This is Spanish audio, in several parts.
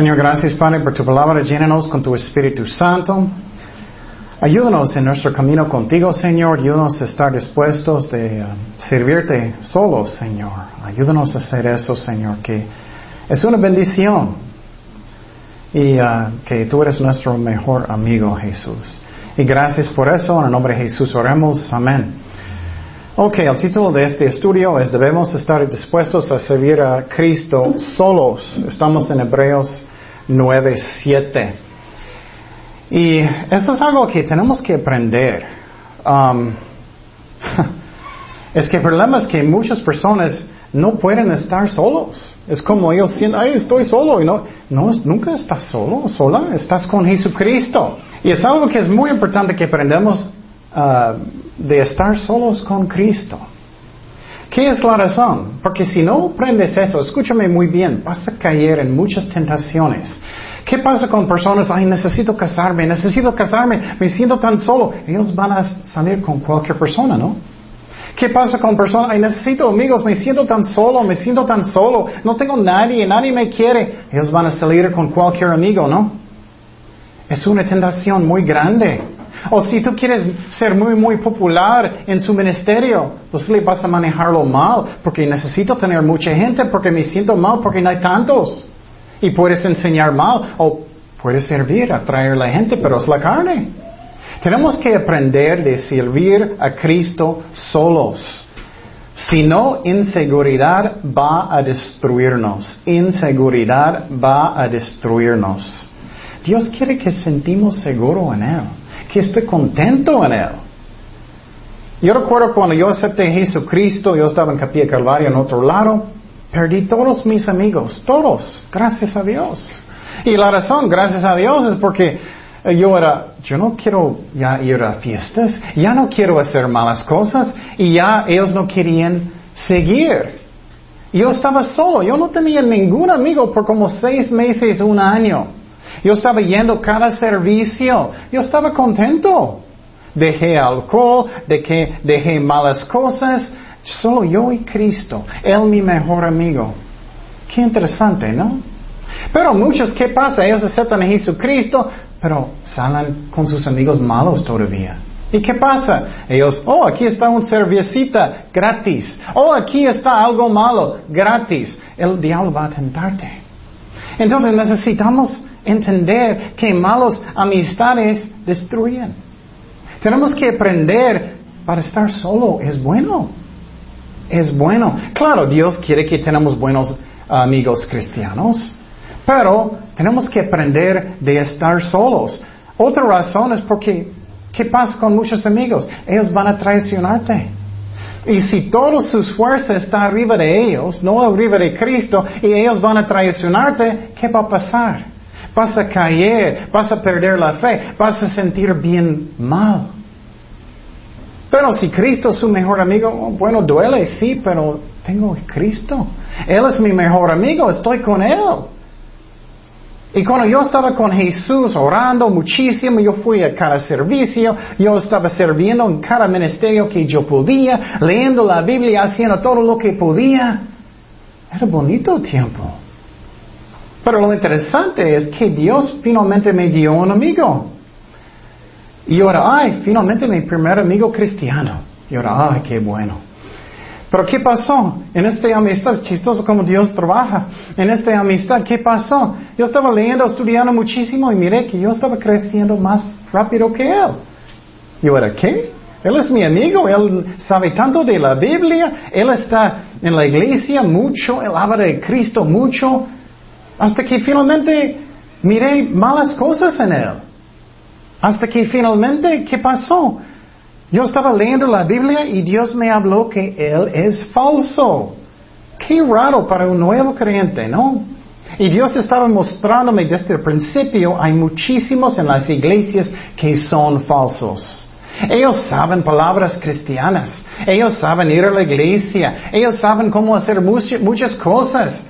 Señor, gracias Padre por tu palabra. Llénanos con tu Espíritu Santo. Ayúdanos en nuestro camino contigo, Señor. Ayúdanos a estar dispuestos de uh, servirte solos, Señor. Ayúdanos a hacer eso, Señor, que es una bendición. Y uh, que tú eres nuestro mejor amigo, Jesús. Y gracias por eso. En el nombre de Jesús oremos. Amén. Ok, el título de este estudio es Debemos estar dispuestos a servir a Cristo solos. Estamos en Hebreos 9, 7. Y eso es algo que tenemos que aprender. Um, es que el problema es que muchas personas no pueden estar solos. Es como ellos sienten, ay, estoy solo. Y no, no, nunca estás solo, sola, estás con Jesucristo. Y es algo que es muy importante que aprendamos uh, de estar solos con Cristo. ¿Qué es la razón? Porque si no aprendes eso, escúchame muy bien, vas a caer en muchas tentaciones. ¿Qué pasa con personas? Ay, necesito casarme, necesito casarme, me siento tan solo. Ellos van a salir con cualquier persona, ¿no? ¿Qué pasa con personas? Ay, necesito amigos, me siento tan solo, me siento tan solo, no tengo nadie, nadie me quiere. Ellos van a salir con cualquier amigo, ¿no? Es una tentación muy grande. O si tú quieres ser muy, muy popular en su ministerio, pues le vas a manejarlo mal, porque necesito tener mucha gente, porque me siento mal, porque no hay tantos. Y puedes enseñar mal, o puedes servir, atraer a la gente, pero es la carne. Tenemos que aprender de servir a Cristo solos. Si no, inseguridad va a destruirnos. Inseguridad va a destruirnos. Dios quiere que sentimos seguro en Él que estoy contento en Él. Yo recuerdo cuando yo acepté a Jesucristo, yo estaba en Capilla Calvario en otro lado, perdí todos mis amigos, todos, gracias a Dios. Y la razón, gracias a Dios, es porque yo era, yo no quiero ya ir a fiestas, ya no quiero hacer malas cosas, y ya ellos no querían seguir. Yo estaba solo, yo no tenía ningún amigo por como seis meses, un año. Yo estaba yendo cada servicio. Yo estaba contento. Dejé alcohol, dejé, malas cosas. Solo yo y Cristo. Él mi mejor amigo. Qué interesante, ¿no? Pero muchos, ¿qué pasa? Ellos aceptan a Jesucristo, pero salen con sus amigos malos todavía. ¿Y qué pasa? Ellos, oh, aquí está un cervecita gratis. Oh, aquí está algo malo gratis. El diablo va a tentarte. Entonces necesitamos entender que malas amistades destruyen. Tenemos que aprender para estar solo es bueno. Es bueno. Claro, Dios quiere que tenemos buenos amigos cristianos, pero tenemos que aprender de estar solos. Otra razón es porque, ¿qué pasa con muchos amigos? Ellos van a traicionarte. Y si toda su fuerza está arriba de ellos, no arriba de Cristo, y ellos van a traicionarte, ¿qué va a pasar? Vas a caer, vas a perder la fe, vas a sentir bien mal. Pero si Cristo es su mejor amigo, bueno, duele, sí, pero tengo Cristo. Él es mi mejor amigo, estoy con Él. Y cuando yo estaba con Jesús orando muchísimo, yo fui a cada servicio, yo estaba sirviendo en cada ministerio que yo podía, leyendo la Biblia, haciendo todo lo que podía. Era bonito tiempo. Pero lo interesante es que Dios finalmente me dio un amigo. Y ahora, ay, finalmente mi primer amigo cristiano. Y ahora, ay, qué bueno. Pero ¿qué pasó? En esta amistad, chistoso como Dios trabaja. En esta amistad, ¿qué pasó? Yo estaba leyendo, estudiando muchísimo y miré que yo estaba creciendo más rápido que él. Y ahora, ¿qué? Él es mi amigo, él sabe tanto de la Biblia, él está en la iglesia mucho, él habla de Cristo mucho. Hasta que finalmente miré malas cosas en él. Hasta que finalmente, ¿qué pasó? Yo estaba leyendo la Biblia y Dios me habló que él es falso. Qué raro para un nuevo creyente, ¿no? Y Dios estaba mostrándome desde el principio, hay muchísimos en las iglesias que son falsos. Ellos saben palabras cristianas, ellos saben ir a la iglesia, ellos saben cómo hacer muchas cosas,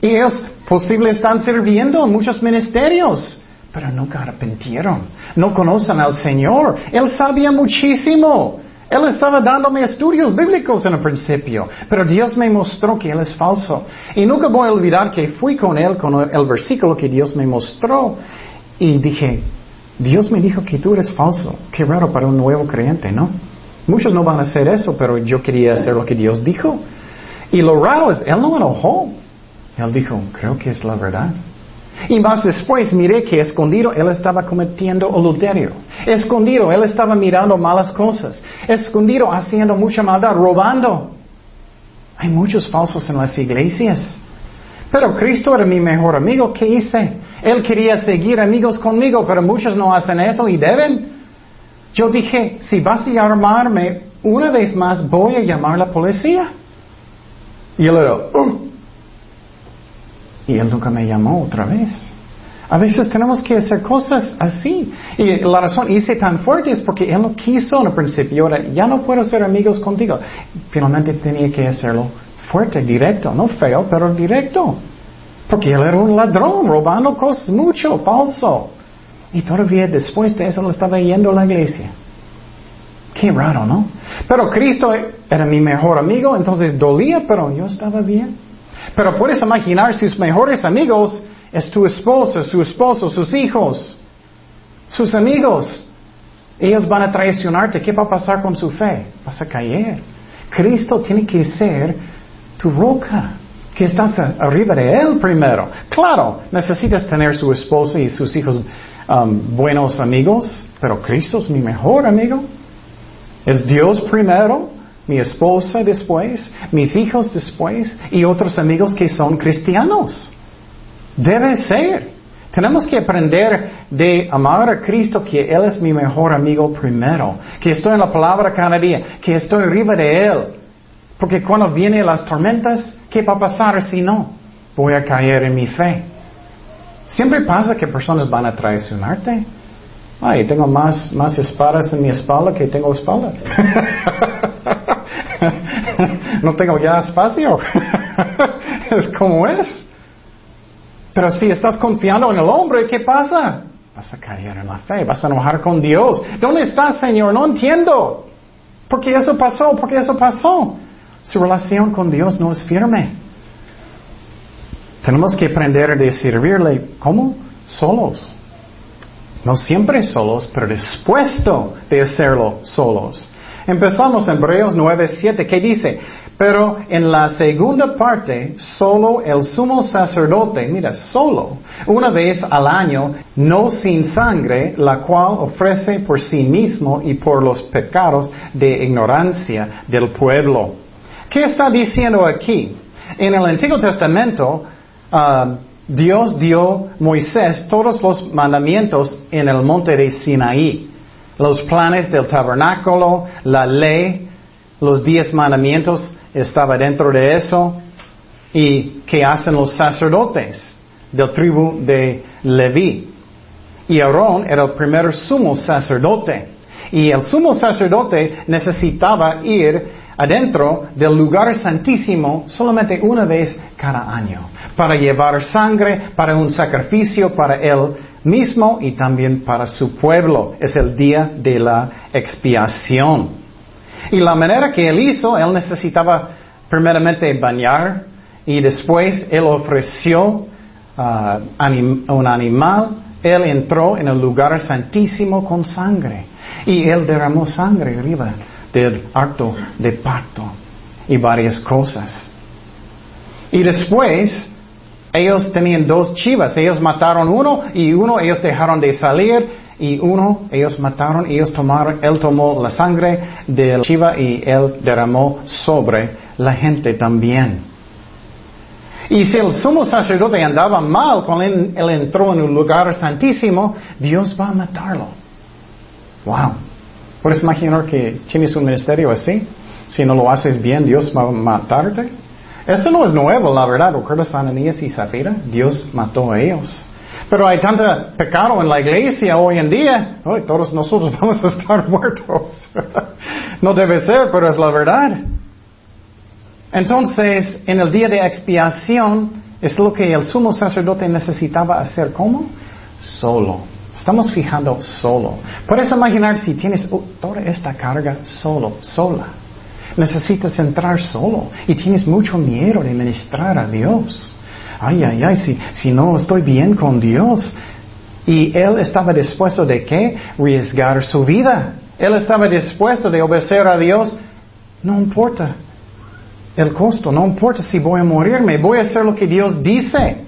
y ellos posible están sirviendo en muchos ministerios, pero nunca arrepintieron. No conocen al Señor. Él sabía muchísimo. Él estaba dándome estudios bíblicos en el principio, pero Dios me mostró que Él es falso. Y nunca voy a olvidar que fui con Él con el versículo que Dios me mostró y dije, Dios me dijo que tú eres falso. Qué raro para un nuevo creyente, ¿no? Muchos no van a hacer eso, pero yo quería hacer lo que Dios dijo. Y lo raro es, Él no enojó. Él dijo, creo que es la verdad. Y más después miré que escondido él estaba cometiendo adulterio. Escondido él estaba mirando malas cosas. Escondido haciendo mucha maldad, robando. Hay muchos falsos en las iglesias. Pero Cristo era mi mejor amigo. ¿Qué hice? Él quería seguir amigos conmigo, pero muchos no hacen eso y deben. Yo dije, si vas a llamarme una vez más, voy a llamar a la policía. Y él era, uh, y él nunca me llamó otra vez. A veces tenemos que hacer cosas así. Y la razón hice tan fuerte es porque él no quiso en el principio. Ahora, ya no puedo ser amigos contigo. Finalmente tenía que hacerlo fuerte, directo. No feo, pero directo. Porque él era un ladrón, robando cosas mucho, falso. Y todavía después de eso lo estaba yendo a la iglesia. Qué raro, ¿no? Pero Cristo era mi mejor amigo, entonces dolía, pero yo estaba bien. Pero puedes imaginar sus mejores amigos es tu esposa, su esposo, sus hijos, sus amigos. Ellos van a traicionarte. ¿Qué va a pasar con su fe? Vas a caer. Cristo tiene que ser tu roca. Que estás arriba de Él primero. Claro, necesitas tener su esposa y sus hijos um, buenos amigos, pero Cristo es mi mejor amigo. Es Dios primero mi esposa después, mis hijos después y otros amigos que son cristianos. Debe ser. Tenemos que aprender de amar a Cristo, que Él es mi mejor amigo primero, que estoy en la palabra cada día, que estoy arriba de Él. Porque cuando vienen las tormentas, ¿qué va a pasar si no? Voy a caer en mi fe. Siempre pasa que personas van a traicionarte. Ay, tengo más, más espadas en mi espalda que tengo espalda. no tengo ya espacio. es como es. Pero si estás confiando en el hombre, ¿qué pasa? Vas a caer en la fe, vas a enojar con Dios. ¿Dónde estás, Señor? No entiendo. ¿Por qué eso pasó? ¿Por qué eso pasó? Su relación con Dios no es firme. Tenemos que aprender de servirle. ¿Cómo? Solos. No siempre solos, pero dispuesto de hacerlo solos. Empezamos en Hebreos 9:7 que dice, pero en la segunda parte, solo el sumo sacerdote, mira, solo, una vez al año, no sin sangre, la cual ofrece por sí mismo y por los pecados de ignorancia del pueblo. ¿Qué está diciendo aquí? En el Antiguo Testamento, uh, Dios dio Moisés todos los mandamientos en el monte de Sinaí los planes del tabernáculo, la ley, los diez mandamientos estaba dentro de eso. ¿Y qué hacen los sacerdotes del tribu de Leví? Y Aarón era el primer sumo sacerdote. Y el sumo sacerdote necesitaba ir adentro del lugar santísimo solamente una vez cada año, para llevar sangre, para un sacrificio para él mismo y también para su pueblo. Es el día de la expiación. Y la manera que él hizo, él necesitaba primeramente bañar y después él ofreció uh, un animal. Él entró en el lugar santísimo con sangre y él derramó sangre arriba del acto de pacto y varias cosas. Y después ellos tenían dos chivas, ellos mataron uno y uno ellos dejaron de salir y uno ellos mataron, ellos tomaron, él tomó la sangre de la chiva y él derramó sobre la gente también. Y si el sumo sacerdote andaba mal cuando él, él entró en un lugar santísimo, Dios va a matarlo. Wow. ¿Puedes imaginar que tienes un ministerio así? Si no lo haces bien, Dios va a matarte. Eso no es nuevo, la verdad. ¿Recuerdas Ananías y Zafira? Dios mató a ellos. Pero hay tanto pecado en la iglesia hoy en día, hoy todos nosotros vamos a estar muertos. no debe ser, pero es la verdad. Entonces, en el día de expiación, es lo que el sumo sacerdote necesitaba hacer. ¿Cómo? Solo, Estamos fijando solo. Puedes imaginar si tienes oh, toda esta carga solo, sola. Necesitas entrar solo y tienes mucho miedo de ministrar a Dios. Ay, ay, ay, si, si no estoy bien con Dios. Y él estaba dispuesto de qué? Riesgar su vida. Él estaba dispuesto de obedecer a Dios. No importa el costo, no importa si voy a morirme, voy a hacer lo que Dios dice.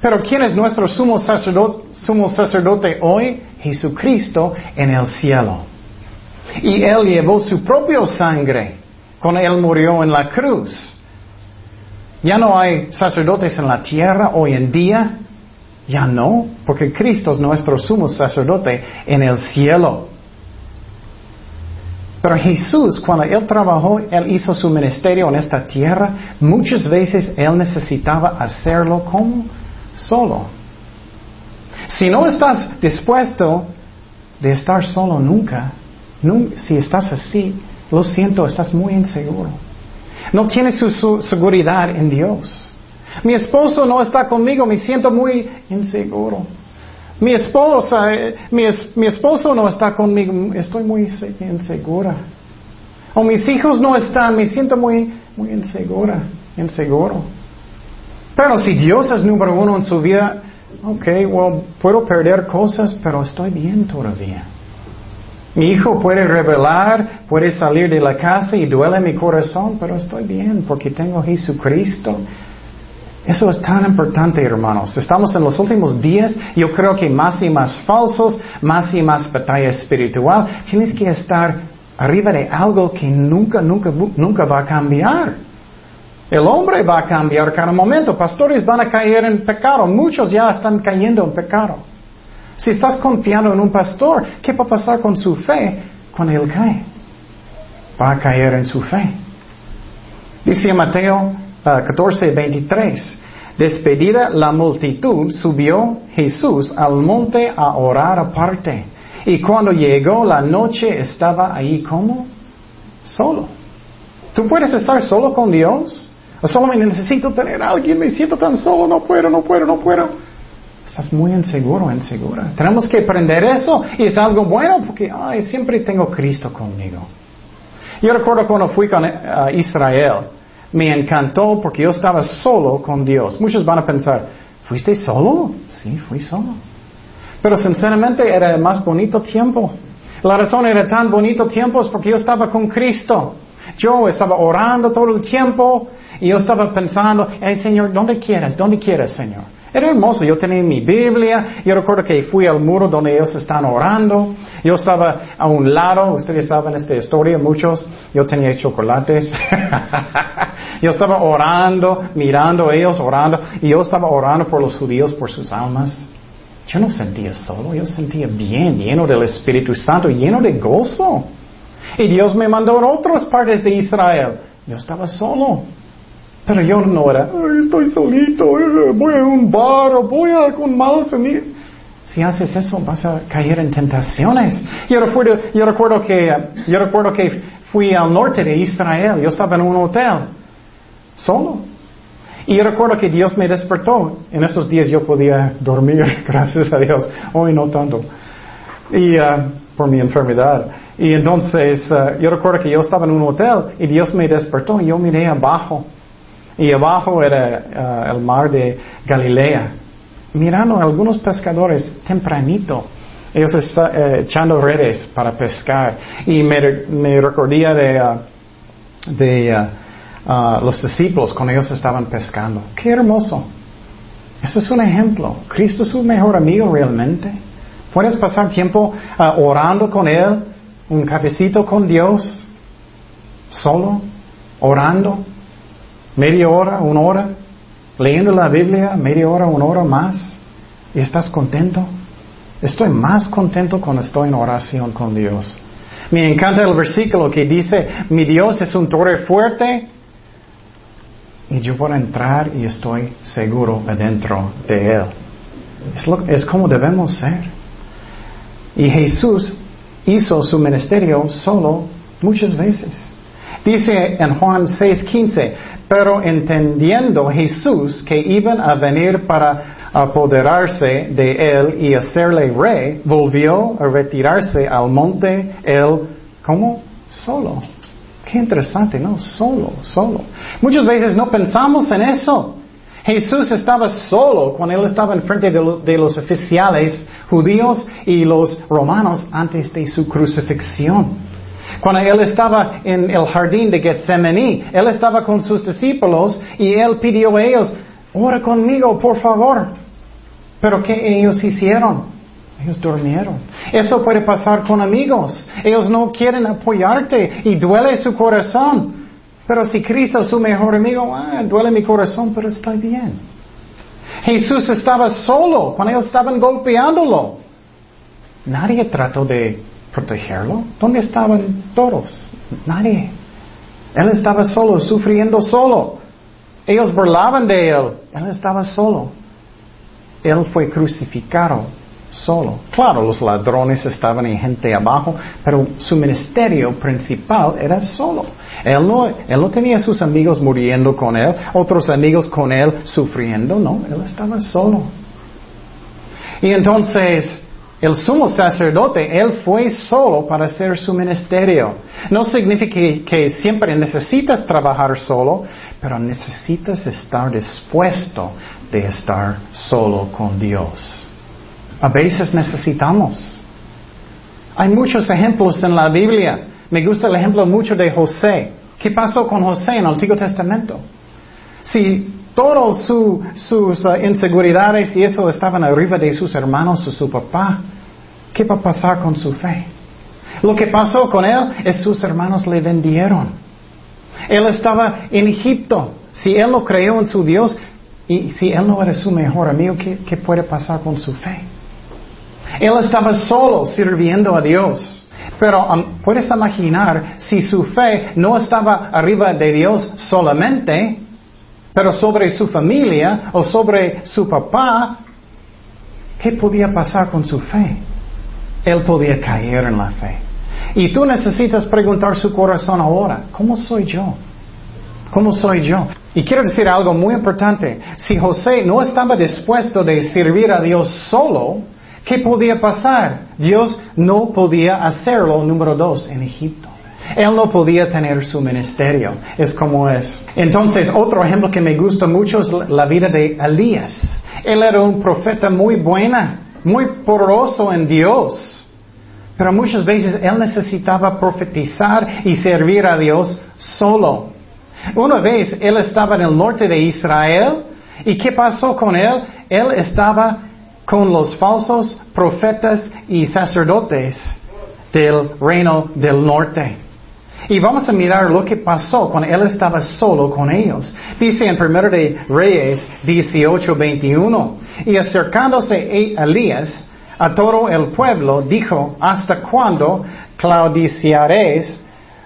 Pero ¿quién es nuestro sumo sacerdote, sumo sacerdote hoy? Jesucristo en el cielo. Y Él llevó su propia sangre cuando Él murió en la cruz. Ya no hay sacerdotes en la tierra hoy en día. Ya no, porque Cristo es nuestro sumo sacerdote en el cielo. Pero Jesús, cuando Él trabajó, Él hizo su ministerio en esta tierra, muchas veces Él necesitaba hacerlo como solo. Si no estás dispuesto de estar solo nunca, si estás así, lo siento, estás muy inseguro. No tienes su, seguridad en Dios. Mi esposo no está conmigo, me siento muy inseguro. Mi esposa, eh, mi, esposo no está conmigo, estoy muy insegura. O mis hijos no están, me siento muy, muy insegura, inseguro. Pero si Dios es número uno en su vida, ok, well, puedo perder cosas, pero estoy bien todavía. Mi hijo puede revelar, puede salir de la casa y duele mi corazón, pero estoy bien porque tengo Jesucristo. Eso es tan importante, hermanos. Estamos en los últimos días, yo creo que más y más falsos, más y más batalla espiritual. Tienes que estar arriba de algo que nunca, nunca, nunca va a cambiar. El hombre va a cambiar cada momento. Pastores van a caer en pecado. Muchos ya están cayendo en pecado. Si estás confiando en un pastor, ¿qué va a pasar con su fe cuando él cae? Va a caer en su fe. Dice Mateo 14, uh, 23. Despedida la multitud, subió Jesús al monte a orar aparte. Y cuando llegó la noche estaba ahí como solo. ¿Tú puedes estar solo con Dios? O solamente necesito tener a alguien, me siento tan solo, no puedo, no puedo, no puedo. Estás muy inseguro, insegura. Tenemos que aprender eso y es algo bueno porque siempre tengo Cristo conmigo. Yo recuerdo cuando fui con uh, Israel, me encantó porque yo estaba solo con Dios. Muchos van a pensar, ¿fuiste solo? Sí, fui solo. Pero sinceramente era el más bonito tiempo. La razón era tan bonito tiempo es porque yo estaba con Cristo. Yo estaba orando todo el tiempo, y yo estaba pensando, Señor, ¿dónde quieres? ¿Dónde quieres, Señor? Era hermoso, yo tenía mi Biblia, yo recuerdo que fui al muro donde ellos están orando, yo estaba a un lado, ustedes saben esta historia, muchos, yo tenía chocolates, yo estaba orando, mirando ellos, orando, y yo estaba orando por los judíos, por sus almas. Yo no sentía solo, yo sentía bien, lleno del Espíritu Santo, lleno de gozo. Y Dios me mandó a otras partes de Israel. Yo estaba solo. Pero yo no era, estoy solito, eh, voy a un bar o voy a con malos amigos. Si haces eso vas a caer en tentaciones. Yo recuerdo, yo recuerdo que, yo recuerdo que fui al norte de Israel, yo estaba en un hotel, solo. Y yo recuerdo que Dios me despertó. En esos días yo podía dormir, gracias a Dios. Hoy no tanto. Y uh, por mi enfermedad. Y entonces uh, yo recuerdo que yo estaba en un hotel y Dios me despertó y yo miré abajo y abajo era uh, el mar de Galilea. Mirando a algunos pescadores tempranito, ellos están uh, echando redes para pescar. Y me, me recordía de, uh, de los discípulos cuando ellos estaban pescando. Qué hermoso. Ese es un ejemplo. Cristo es su mejor amigo realmente. Puedes pasar tiempo orando con Él, un cafecito con Dios, solo, orando media hora, una hora, leyendo la Biblia, media hora, una hora más, y estás contento. Estoy más contento cuando estoy en oración con Dios. Me encanta el versículo que dice, mi Dios es un torre fuerte y yo puedo entrar y estoy seguro adentro de Él. Es, es como debemos ser. Y Jesús hizo su ministerio solo muchas veces. Dice en Juan 6:15, pero entendiendo Jesús que iban a venir para apoderarse de él y hacerle rey, volvió a retirarse al monte él, ¿cómo? Solo. Qué interesante, ¿no? Solo, solo. Muchas veces no pensamos en eso. Jesús estaba solo cuando él estaba en frente de, los oficiales judíos y los romanos antes de su crucifixión. Cuando él estaba en el jardín de Getsemaní, él estaba con sus discípulos y él pidió a ellos, ora conmigo, por favor. Pero ¿qué ellos hicieron? Ellos durmieron. Eso puede pasar con amigos. Ellos no quieren apoyarte y duele su corazón. Pero si Cristo es su mejor amigo, ah, duele mi corazón, pero estoy bien. Jesús estaba solo cuando ellos estaban golpeándolo. Nadie trató de protegerlo. ¿Dónde estaban todos? Nadie. Él estaba solo, sufriendo solo. Ellos burlaban de él. Él estaba solo. Él fue crucificado solo. Claro, los ladrones estaban y gente abajo, pero su ministerio principal era solo. Él no, él no tenía sus amigos muriendo con él, otros amigos con él sufriendo, no, él estaba solo. Y entonces, el sumo sacerdote, él fue solo para hacer su ministerio. No significa que, siempre necesitas trabajar solo, pero necesitas estar dispuesto de estar solo con Dios. A veces necesitamos. Hay muchos ejemplos en la Biblia. Me gusta el ejemplo mucho de José. ¿Qué pasó con José en el Antiguo Testamento? Si todas sus uh, inseguridades y eso estaban arriba de sus hermanos o su papá, ¿qué va a pasar con su fe? Lo que pasó con él es sus hermanos le vendieron. Él estaba en Egipto. Si él no creyó en su Dios y si él no era su mejor amigo, qué puede pasar con su fe? Él estaba solo sirviendo a Dios. Pero puedes imaginar si su fe no estaba arriba de Dios solamente, pero sobre su familia o sobre su papá, ¿qué podía pasar con su fe? Él podía caer en la fe. Y tú necesitas preguntar su corazón ahora, ¿cómo soy yo? ¿Cómo soy yo? Y quiero decir algo muy importante. Si José no estaba dispuesto de servir a Dios solo, ¿Qué podía pasar? Dios no podía hacerlo, número dos, en Egipto. Él no podía tener su ministerio. Es como es. Entonces, otro ejemplo que me gusta mucho es la vida de Elías. Él era un profeta muy buena, muy poderoso en Dios. Pero muchas veces él necesitaba profetizar y servir a Dios solo. Una vez él estaba en el norte de Israel y ¿qué pasó con él? Él estaba con los falsos profetas y sacerdotes del reino del norte. Y vamos a mirar lo que pasó cuando él estaba solo con ellos. Dice en 1 de Reyes 18:21, y acercándose e-, Elías a todo el pueblo, dijo, ¿hasta cuándo claudiciaréis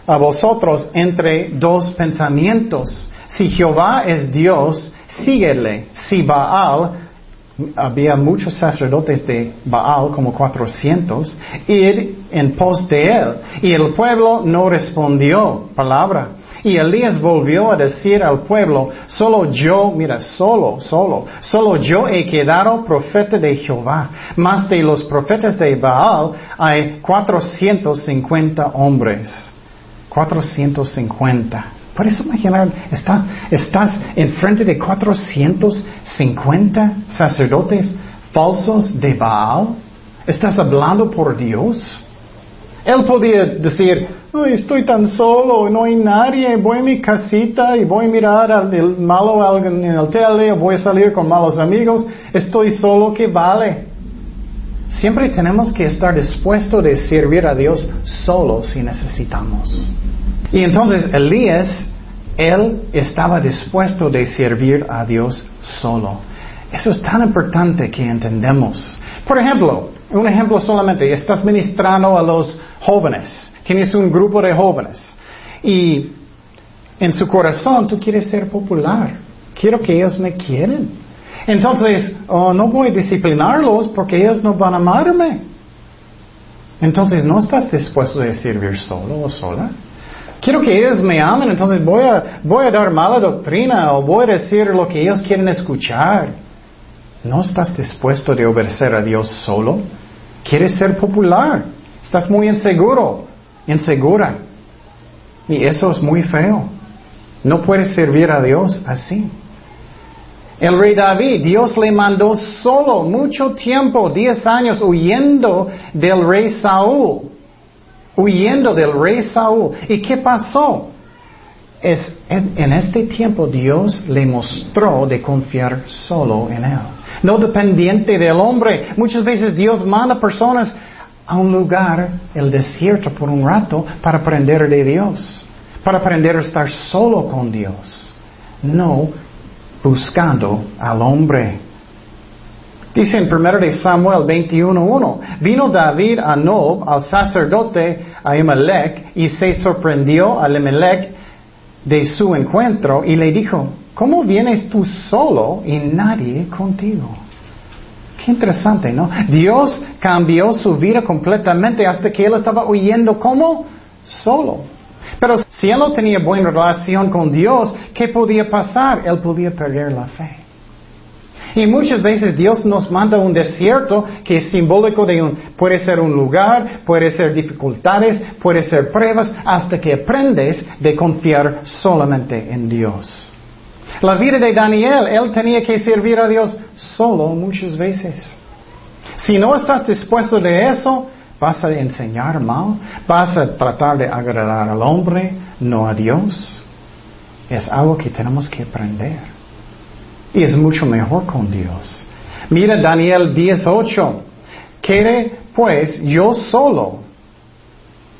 a vosotros entre dos pensamientos? Si Jehová es Dios, síguele. Si Baal, había muchos sacerdotes de Baal, como 400, ir en pos de él. Y el pueblo no respondió palabra. Y Elías volvió a decir al pueblo, solo yo, mira, solo, solo, solo yo he quedado profeta de Jehová. Más de los profetas de Baal hay 450 hombres. 450. ¿Puedes imaginar? Está, estás enfrente de 450 sacerdotes falsos de Baal. ¿Estás hablando por Dios? Él podía decir, estoy tan solo, no hay nadie, voy a mi casita y voy a mirar al malo en el tele, voy a salir con malos amigos, estoy solo, ¿qué vale? Siempre tenemos que estar dispuestos de servir a Dios solo si necesitamos. Y entonces Elías él estaba dispuesto de servir a Dios solo. Eso es tan importante que entendemos. Por ejemplo, un ejemplo solamente, estás ministrando a los jóvenes, tienes un grupo de jóvenes y en su corazón tú quieres ser popular, quiero que ellos me quieren. Entonces, oh, no voy a disciplinarlos porque ellos no van a amarme. Entonces, ¿no estás dispuesto de servir solo o sola? Quiero que ellos me amen, entonces voy a, dar mala doctrina o voy a decir lo que ellos quieren escuchar. ¿No estás dispuesto de obedecer a Dios solo? ¿Quieres ser popular? Estás muy inseguro, insegura. Y eso es muy feo. No puedes servir a Dios así. El rey David, Dios le mandó solo mucho tiempo, diez años, huyendo del rey Saúl. Huyendo del rey Saúl. ¿Y qué pasó? Es, en, este tiempo Dios le mostró de confiar solo en Él. No dependiente del hombre. Muchas veces Dios manda personas a un lugar, el desierto, por un rato, para aprender de Dios. Para aprender a estar solo con Dios. No buscando al hombre. Dice en 1 de Samuel 21.1, vino David a Nob, al sacerdote Ahimelech, y se sorprendió a Ahimelech de su encuentro y le dijo, ¿cómo vienes tú solo y nadie contigo? Qué interesante, ¿no? Dios cambió su vida completamente hasta que él estaba huyendo como solo. Pero si él no tenía buena relación con Dios, ¿qué podía pasar? Él podía perder la fe. Y muchas veces Dios nos manda un desierto que es simbólico de un, puede ser un lugar, puede ser dificultades, puede ser pruebas, hasta que aprendes de confiar solamente en Dios. La vida de Daniel, él tenía que servir a Dios solo muchas veces. Si no estás dispuesto de eso, ¿Vas a enseñar mal? ¿Vas a tratar de agradar al hombre, no a Dios? Es algo que tenemos que aprender. Y es mucho mejor con Dios. Mira Daniel 18. Quede pues yo solo.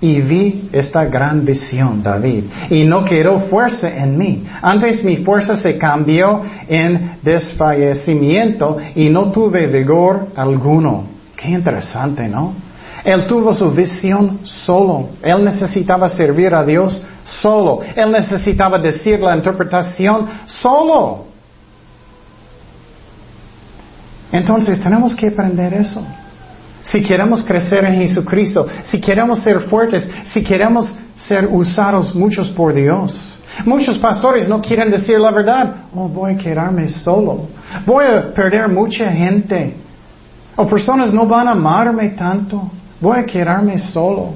Y vi esta gran visión, David. Y no quedó fuerza en mí. Antes mi fuerza se cambió en desfallecimiento y no tuve vigor alguno. Qué interesante, ¿no? Él tuvo su visión solo. Él necesitaba servir a Dios solo. Él necesitaba decir la interpretación solo. Entonces tenemos que aprender eso. Si queremos crecer en Jesucristo, si queremos ser fuertes, si queremos ser usados muchos por Dios. Muchos pastores no quieren decir la verdad. Oh, voy a quedarme solo. Voy a perder mucha gente. O personas no van a amarme tanto. Voy a quedarme solo.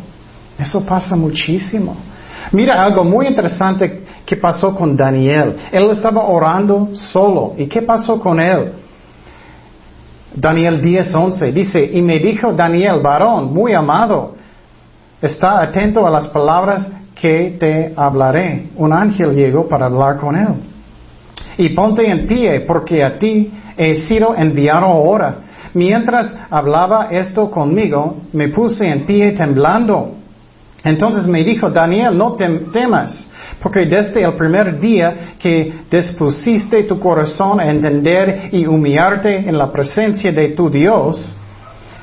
Eso pasa muchísimo. Mira algo muy interesante que pasó con Daniel. Él estaba orando solo. ¿Y qué pasó con él? Daniel 10:11 dice, y me dijo Daniel, varón, muy amado, está atento a las palabras que te hablaré. Un ángel llegó para hablar con él. Y ponte en pie, porque a ti he sido enviado ahora Mientras hablaba esto conmigo, me puse en pie temblando. Entonces me dijo, Daniel, no temas, porque desde el primer día que dispusiste tu corazón a entender y humillarte en la presencia de tu Dios,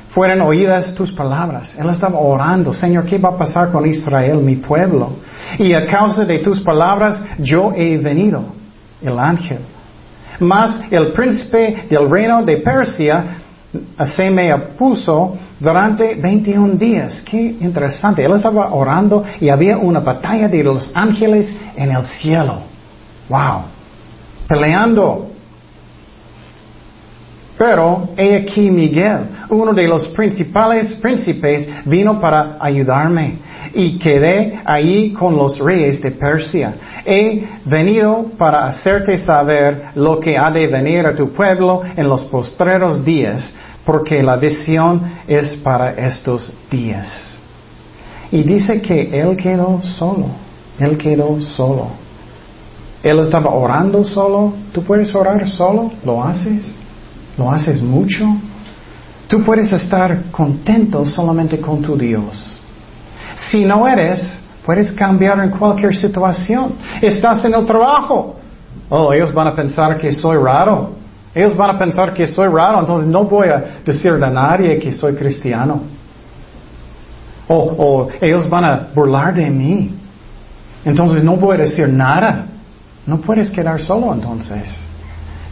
fueron oídas tus palabras. Él estaba orando, Señor, ¿qué va a pasar con Israel, mi pueblo? Y a causa de tus palabras yo he venido, el ángel. Mas el príncipe del reino de Persia se me opuso durante 21 días. Qué interesante. Él estaba orando y había una batalla de los ángeles en el cielo. Wow. Peleando. Pero he aquí Miguel, uno de los principales príncipes, vino para ayudarme y quedé ahí con los reyes de Persia. He venido para hacerte saber lo que ha de venir a tu pueblo en los postreros días, porque la visión es para estos días. Y dice que él quedó solo, él quedó solo. Él estaba orando solo. ¿Tú puedes orar solo? ¿Lo haces? ¿Lo haces mucho? Tú puedes estar contento solamente con tu Dios. Si no eres, puedes cambiar en cualquier situación. Estás en el trabajo. Oh, ellos van a pensar que soy raro. Ellos van a pensar que soy raro, entonces no voy a decir a nadie que soy cristiano. O, o ellos van a burlar de mí. Entonces no voy a decir nada. No puedes quedar solo entonces.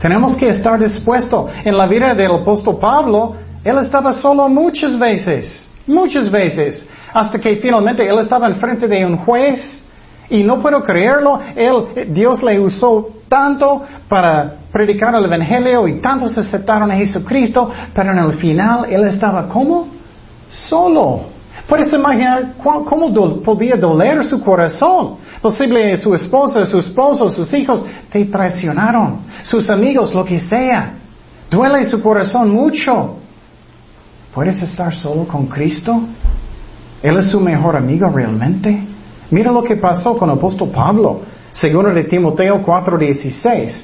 Tenemos que estar dispuestos. En la vida del apóstol Pablo, él estaba solo muchas veces, muchas veces, hasta que finalmente él estaba enfrente de un juez y no puedo creerlo, él, Dios le usó tanto para predicar el Evangelio y tantos aceptaron a Jesucristo, pero en el final él estaba como solo. Puedes imaginar cómo podía doler su corazón. Posible su esposa, su esposo, sus hijos te traicionaron, sus amigos, lo que sea. Duele su corazón mucho. ¿Puedes estar solo con Cristo? ¿Él es su mejor amigo realmente? Mira lo que pasó con el apóstol Pablo. Segundo de Timoteo 4:16.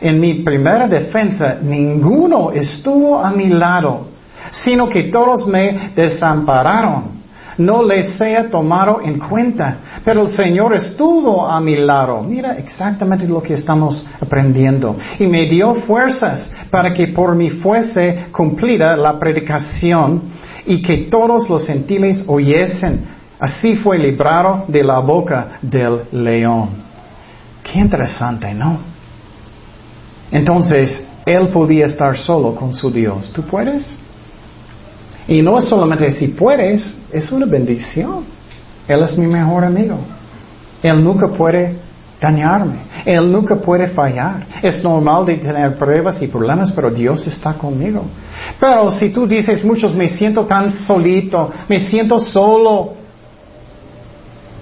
En mi primera defensa, ninguno estuvo a mi lado, sino que todos me desampararon no les sea tomado en cuenta. Pero el Señor estuvo a mi lado. Mira exactamente lo que estamos aprendiendo. Y me dio fuerzas para que por mí fuese cumplida la predicación y que todos los gentiles oyesen. Así fue librado de la boca del león. Qué interesante, ¿no? Entonces, él podía estar solo con su Dios. ¿Tú puedes? Y no es solamente si puedes, es una bendición. Él es mi mejor amigo. Él nunca puede dañarme. Él nunca puede fallar. Es normal de tener pruebas y problemas, pero Dios está conmigo. Pero si tú dices muchos, me siento tan solito, me siento solo,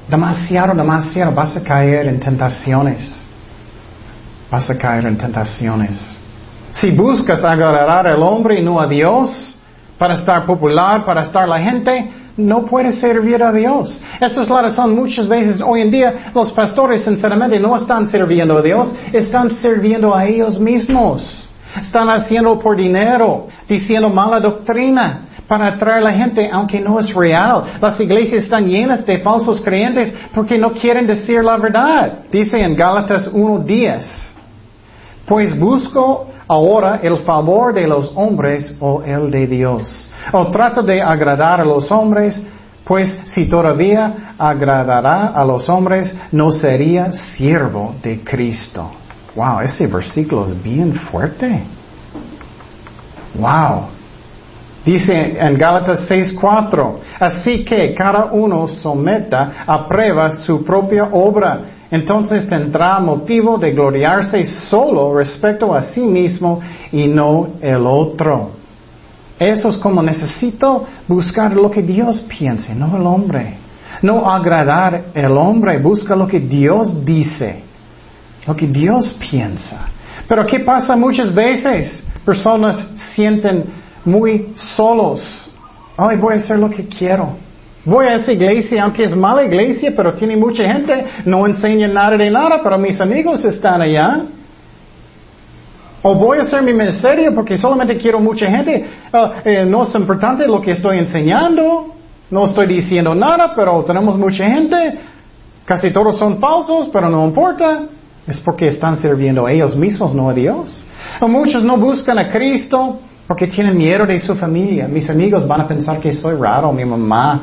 demasiado, demasiado, vas a caer en tentaciones. Vas a caer en tentaciones. Si buscas agradar al hombre y no a Dios, para estar popular, para estar la gente, no puede servir a Dios. Esa es la razón muchas veces hoy en día los pastores sinceramente no están sirviendo a Dios, están sirviendo a ellos mismos. Están haciendo por dinero, diciendo mala doctrina para atraer a la gente, aunque no es real. Las iglesias están llenas de falsos creyentes porque no quieren decir la verdad. Dice en Gálatas 1.10, pues busco ahora el favor de los hombres o el de Dios. O trato de agradar a los hombres, pues si todavía agradará a los hombres, no sería siervo de Cristo. Wow, ese versículo es bien fuerte. Wow. Dice en Gálatas 6:4, así que cada uno someta a prueba su propia obra entonces tendrá motivo de gloriarse solo respecto a sí mismo y no el otro. Eso es como necesito buscar lo que Dios piense, no el hombre. No agradar el hombre, busca lo que Dios dice, lo que Dios piensa. Pero ¿qué pasa muchas veces? Personas sienten muy solos. Ay, voy a hacer lo que quiero. Voy a esa iglesia, aunque es mala iglesia, pero tiene mucha gente, no enseña nada de nada, pero mis amigos están allá. O voy a hacer mi ministerio porque solamente quiero mucha gente. Ah, eh, no es importante lo que estoy enseñando. No estoy diciendo nada, pero tenemos mucha gente. Casi todos son falsos, pero no importa. Es porque están sirviendo a ellos mismos, no a Dios. O muchos no buscan a Cristo porque tienen miedo de su familia. Mis amigos van a pensar que soy raro, mi mamá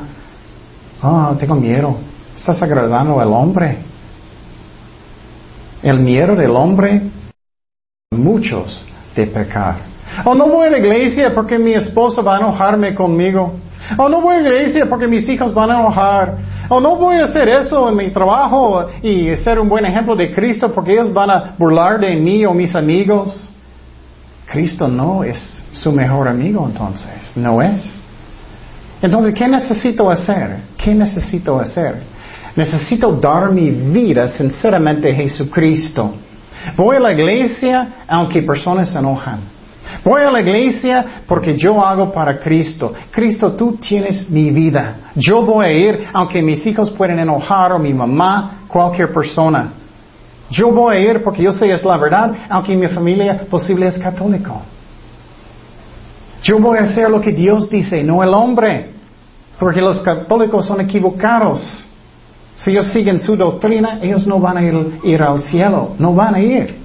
Ah, tengo miedo. Estás agradando al hombre. El miedo del hombre, muchos de pecar. Oh, no voy a la iglesia porque mi esposa va a enojarme conmigo. Oh, no voy a la iglesia porque mis hijos van a enojar. Oh, no voy a hacer eso en mi trabajo y ser un buen ejemplo de Cristo porque ellos van a burlar de mí o mis amigos. Cristo no es su mejor amigo entonces, no es. Entonces, ¿qué necesito hacer? ¿Qué necesito hacer? Necesito dar mi vida sinceramente a Jesucristo. Voy a la iglesia aunque personas se enojan. Voy a la iglesia porque yo hago para Cristo. Cristo, tú tienes mi vida. Yo voy a ir aunque mis hijos pueden enojar o mi mamá, cualquier persona. Yo voy a ir porque yo sé es la verdad, aunque mi familia posible es católico. Yo voy a hacer lo que Dios dice, no el hombre. Porque los católicos son equivocados. Si ellos siguen su doctrina, ellos no van a ir, al cielo, no van a ir.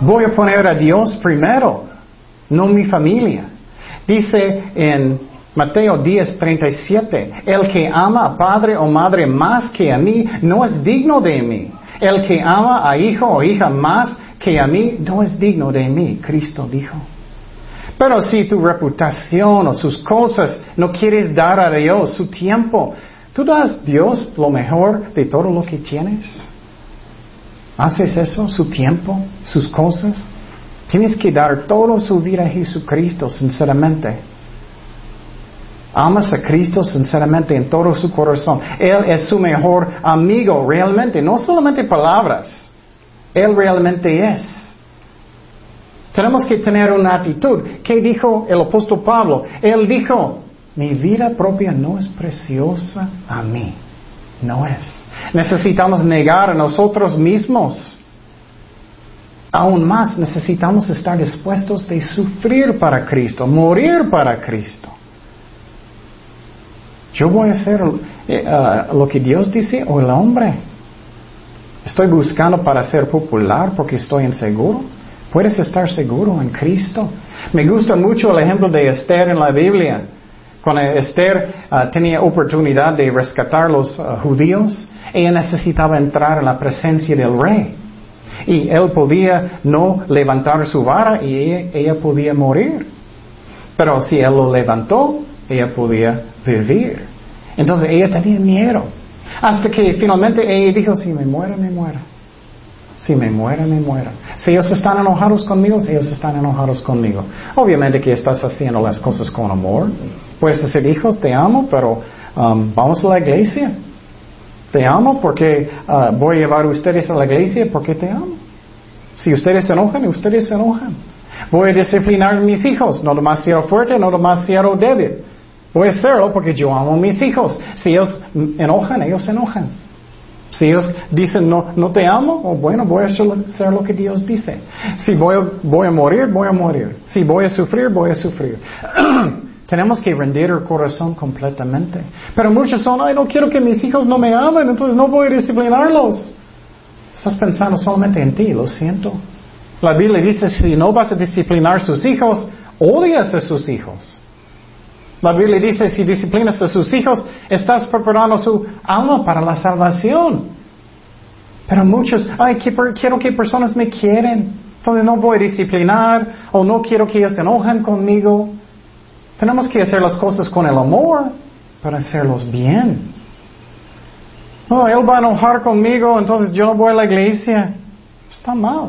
Voy a poner a Dios primero, no mi familia. Dice en Mateo 10, 37, el que ama a padre o madre más que a mí no es digno de mí. El que ama a hijo o hija más que a mí no es digno de mí, Cristo dijo. Pero si tu reputación o sus cosas no quieres dar a Dios su tiempo, ¿tú das Dios lo mejor de todo lo que tienes? ¿Haces eso? ¿Su tiempo? ¿Sus cosas? Tienes que dar toda su vida a Jesucristo, sinceramente. Amas a Cristo sinceramente en todo su corazón. Él es su mejor amigo, realmente, no solamente palabras. Él realmente es. Tenemos que tener una actitud. ¿Qué dijo el apóstol Pablo? Él dijo, mi vida propia no es preciosa a mí. No es. Necesitamos negar a nosotros mismos. Aún más necesitamos estar dispuestos de sufrir para Cristo, morir para Cristo. Yo voy a hacer eh, uh, lo que Dios dice o el hombre. Estoy buscando para ser popular porque estoy inseguro. Puedes estar seguro en Cristo. Me gusta mucho el ejemplo de Esther en la Biblia. Cuando Esther uh, tenía oportunidad de rescatar a los uh, judíos, ella necesitaba entrar en la presencia del rey. Y él podía no levantar su vara y ella, ella podía morir. Pero si él lo levantó, ella podía vivir. Entonces ella tenía miedo. Hasta que finalmente ella dijo, si me muero, me muero. Si me muero, me muero. Si ellos están enojados conmigo, si ellos están enojados conmigo. Obviamente que estás haciendo las cosas con amor. Puedes decir, hijo, te amo, pero um, vamos a la iglesia. Te amo porque uh, voy a llevar a ustedes a la iglesia porque te amo. Si ustedes se enojan, ustedes se enojan. Voy a disciplinar a mis hijos, no demasiado fuerte, no demasiado débil. Voy a hacerlo porque yo amo a mis hijos. Si ellos enojan, ellos se enojan. Si ellos dicen no, no te amo, oh, bueno, voy a hacer lo que Dios dice. Si voy, voy a morir, voy a morir. Si voy a sufrir, voy a sufrir. Tenemos que rendir el corazón completamente. Pero muchos son, ay, no quiero que mis hijos no me amen, entonces no voy a disciplinarlos. Estás pensando solamente en ti, lo siento. La Biblia dice, si no vas a disciplinar a sus hijos, odias a sus hijos. La Biblia dice, si disciplinas a sus hijos, estás preparando su alma para la salvación. Pero muchos, ay, quiero que personas me quieren, entonces no voy a disciplinar, o no quiero que ellos se enojen conmigo. Tenemos que hacer las cosas con el amor para hacerlos bien. No, él va a enojar conmigo, entonces yo no voy a la iglesia. Está mal.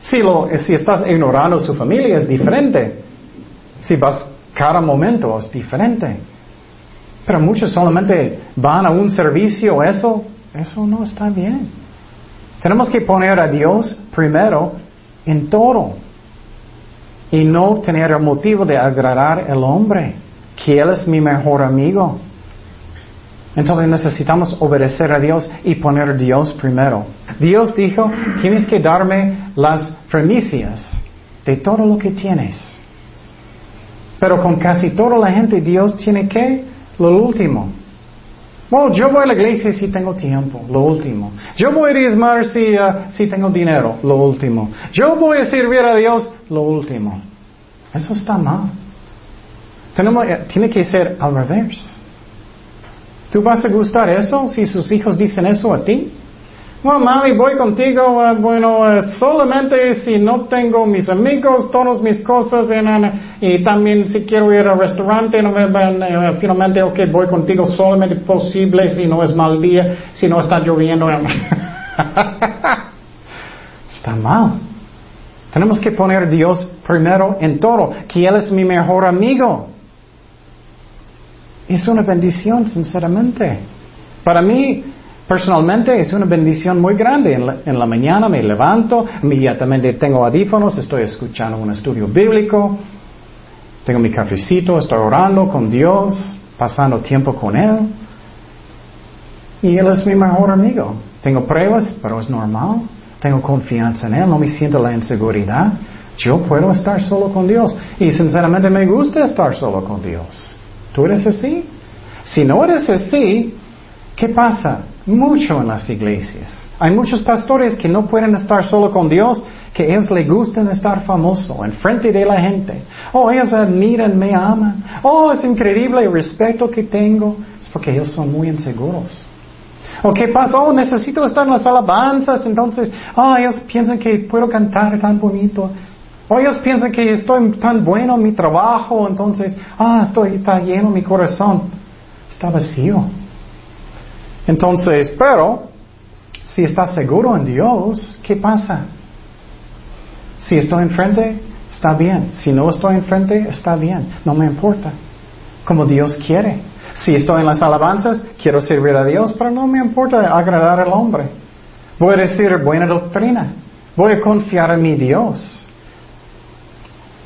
Si, lo, si estás ignorando a su familia es diferente. Si vas cada momento es diferente. Pero muchos solamente van a un servicio, eso, eso no está bien. Tenemos que poner a Dios primero en todo y no tener el motivo de agradar al hombre, que Él es mi mejor amigo. Entonces necesitamos obedecer a Dios y poner a Dios primero. Dios dijo, tienes que darme las primicias de todo lo que tienes. Pero con casi toda la gente Dios tiene que lo último. Bueno, yo voy a la iglesia si tengo tiempo, lo último. Yo voy a diezmar si, uh, si tengo dinero, lo último. Yo voy a servir a Dios, lo último. Eso está mal. Tenemos, eh, tiene que ser al revés. ¿Tú vas a gustar eso si sus hijos dicen eso a ti? Bueno, mami, voy contigo, eh, bueno, eh, solamente si no tengo mis amigos, todas mis cosas, y también si quiero ir al restaurante, no me, finalmente, ok, voy contigo solamente posible si no es mal día, si no está lloviendo. está mal. Tenemos que poner a Dios primero en todo, que Él es mi mejor amigo. Es una bendición, sinceramente. Para mí, Personalmente es una bendición muy grande. En la, mañana me levanto, inmediatamente tengo audífonos, estoy escuchando un estudio bíblico, tengo mi cafecito, estoy orando con Dios, pasando tiempo con Él. Y Él es mi mejor amigo. Tengo pruebas, pero es normal. Tengo confianza en Él, no me siento la inseguridad. Yo puedo estar solo con Dios. Y sinceramente me gusta estar solo con Dios. ¿Tú eres así? Si no eres así, ¿qué pasa? Mucho en las iglesias. Hay muchos pastores que no pueden estar solo con Dios, que ellos les gusta estar famoso en frente de la gente. Oh, ellos admiran, me aman. Oh, es increíble el respeto que tengo. Es porque ellos son muy inseguros. ¿O qué pasa? Oh, necesito estar en las alabanzas, entonces, oh, ellos piensan que puedo cantar tan bonito. O ellos piensan que estoy tan bueno en mi trabajo, entonces, ah, estoy, está lleno mi corazón. Está vacío. Entonces, pero, Si estás seguro en Dios, ¿qué pasa? Si estoy enfrente, está bien. Si no estoy enfrente, está bien. No me importa. Como Dios quiere. Si estoy en las alabanzas, quiero servir a Dios, pero no me importa agradar al hombre. Voy a decir buena doctrina. Voy a confiar en mi Dios.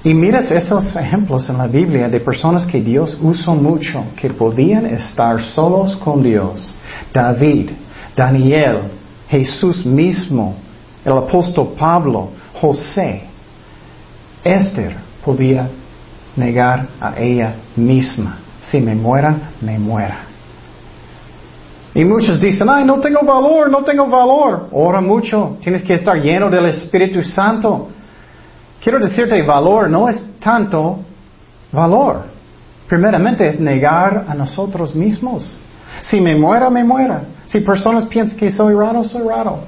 Y miras estos ejemplos en la Biblia de personas que Dios usó mucho, que podían estar solos con Dios. David, Daniel, Jesús mismo, el apóstol Pablo, José. Esther podía negar a ella misma. Si me muera, me muera. Y muchos dicen, ay, no tengo valor, no tengo valor. Ora mucho, tienes que estar lleno del Espíritu Santo. Quiero decirte, valor no es tanto valor. Primeramente es negar a nosotros mismos. Si me muera, me muera. Si personas piensan que soy raro, soy raro.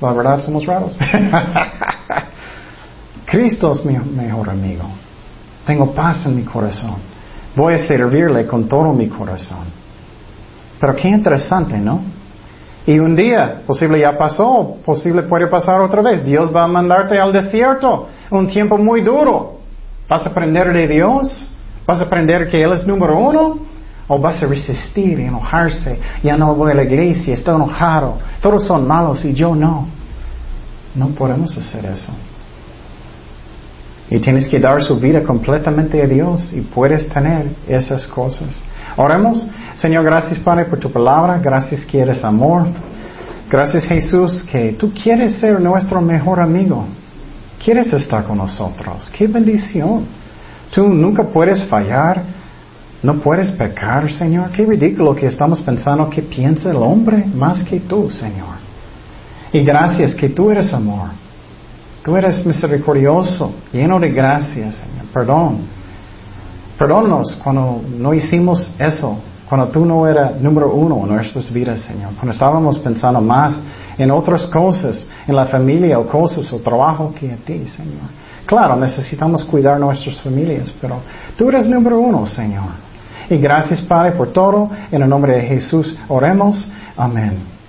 La verdad, somos raros. Cristo es mi mejor amigo. Tengo paz en mi corazón. Voy a servirle con todo mi corazón. Pero qué interesante, ¿no? Y un día, posible ya pasó, posible puede pasar otra vez. Dios va a mandarte al desierto un tiempo muy duro. ¿Vas a aprender de Dios? ¿Vas a aprender que Él es número uno? ¿O vas a resistir y enojarse? Ya no voy a la iglesia, estoy enojado. Todos son malos y yo no. No podemos hacer eso. Y tienes que dar su vida completamente a Dios y puedes tener esas cosas. Oremos. Señor, gracias Padre por tu palabra. Gracias que eres amor. Gracias Jesús que tú quieres ser nuestro mejor amigo quieres estar con nosotros. ¡Qué bendición! Tú nunca puedes fallar, no puedes pecar, Señor. Qué ridículo que estamos pensando que piensa el hombre más que tú, Señor. Y gracias que tú eres amor. Tú eres misericordioso, lleno de gracias, Señor. Perdón. Perdónanos cuando no hicimos eso, cuando tú no eras número uno en nuestras vidas, Señor. Cuando estábamos pensando más en otras cosas, en la familia o cosas o trabajo que a ti, Señor. Claro, necesitamos cuidar nuestras familias, pero tú eres número uno, Señor. Y gracias, Padre, por todo. En el nombre de Jesús oremos. Amén.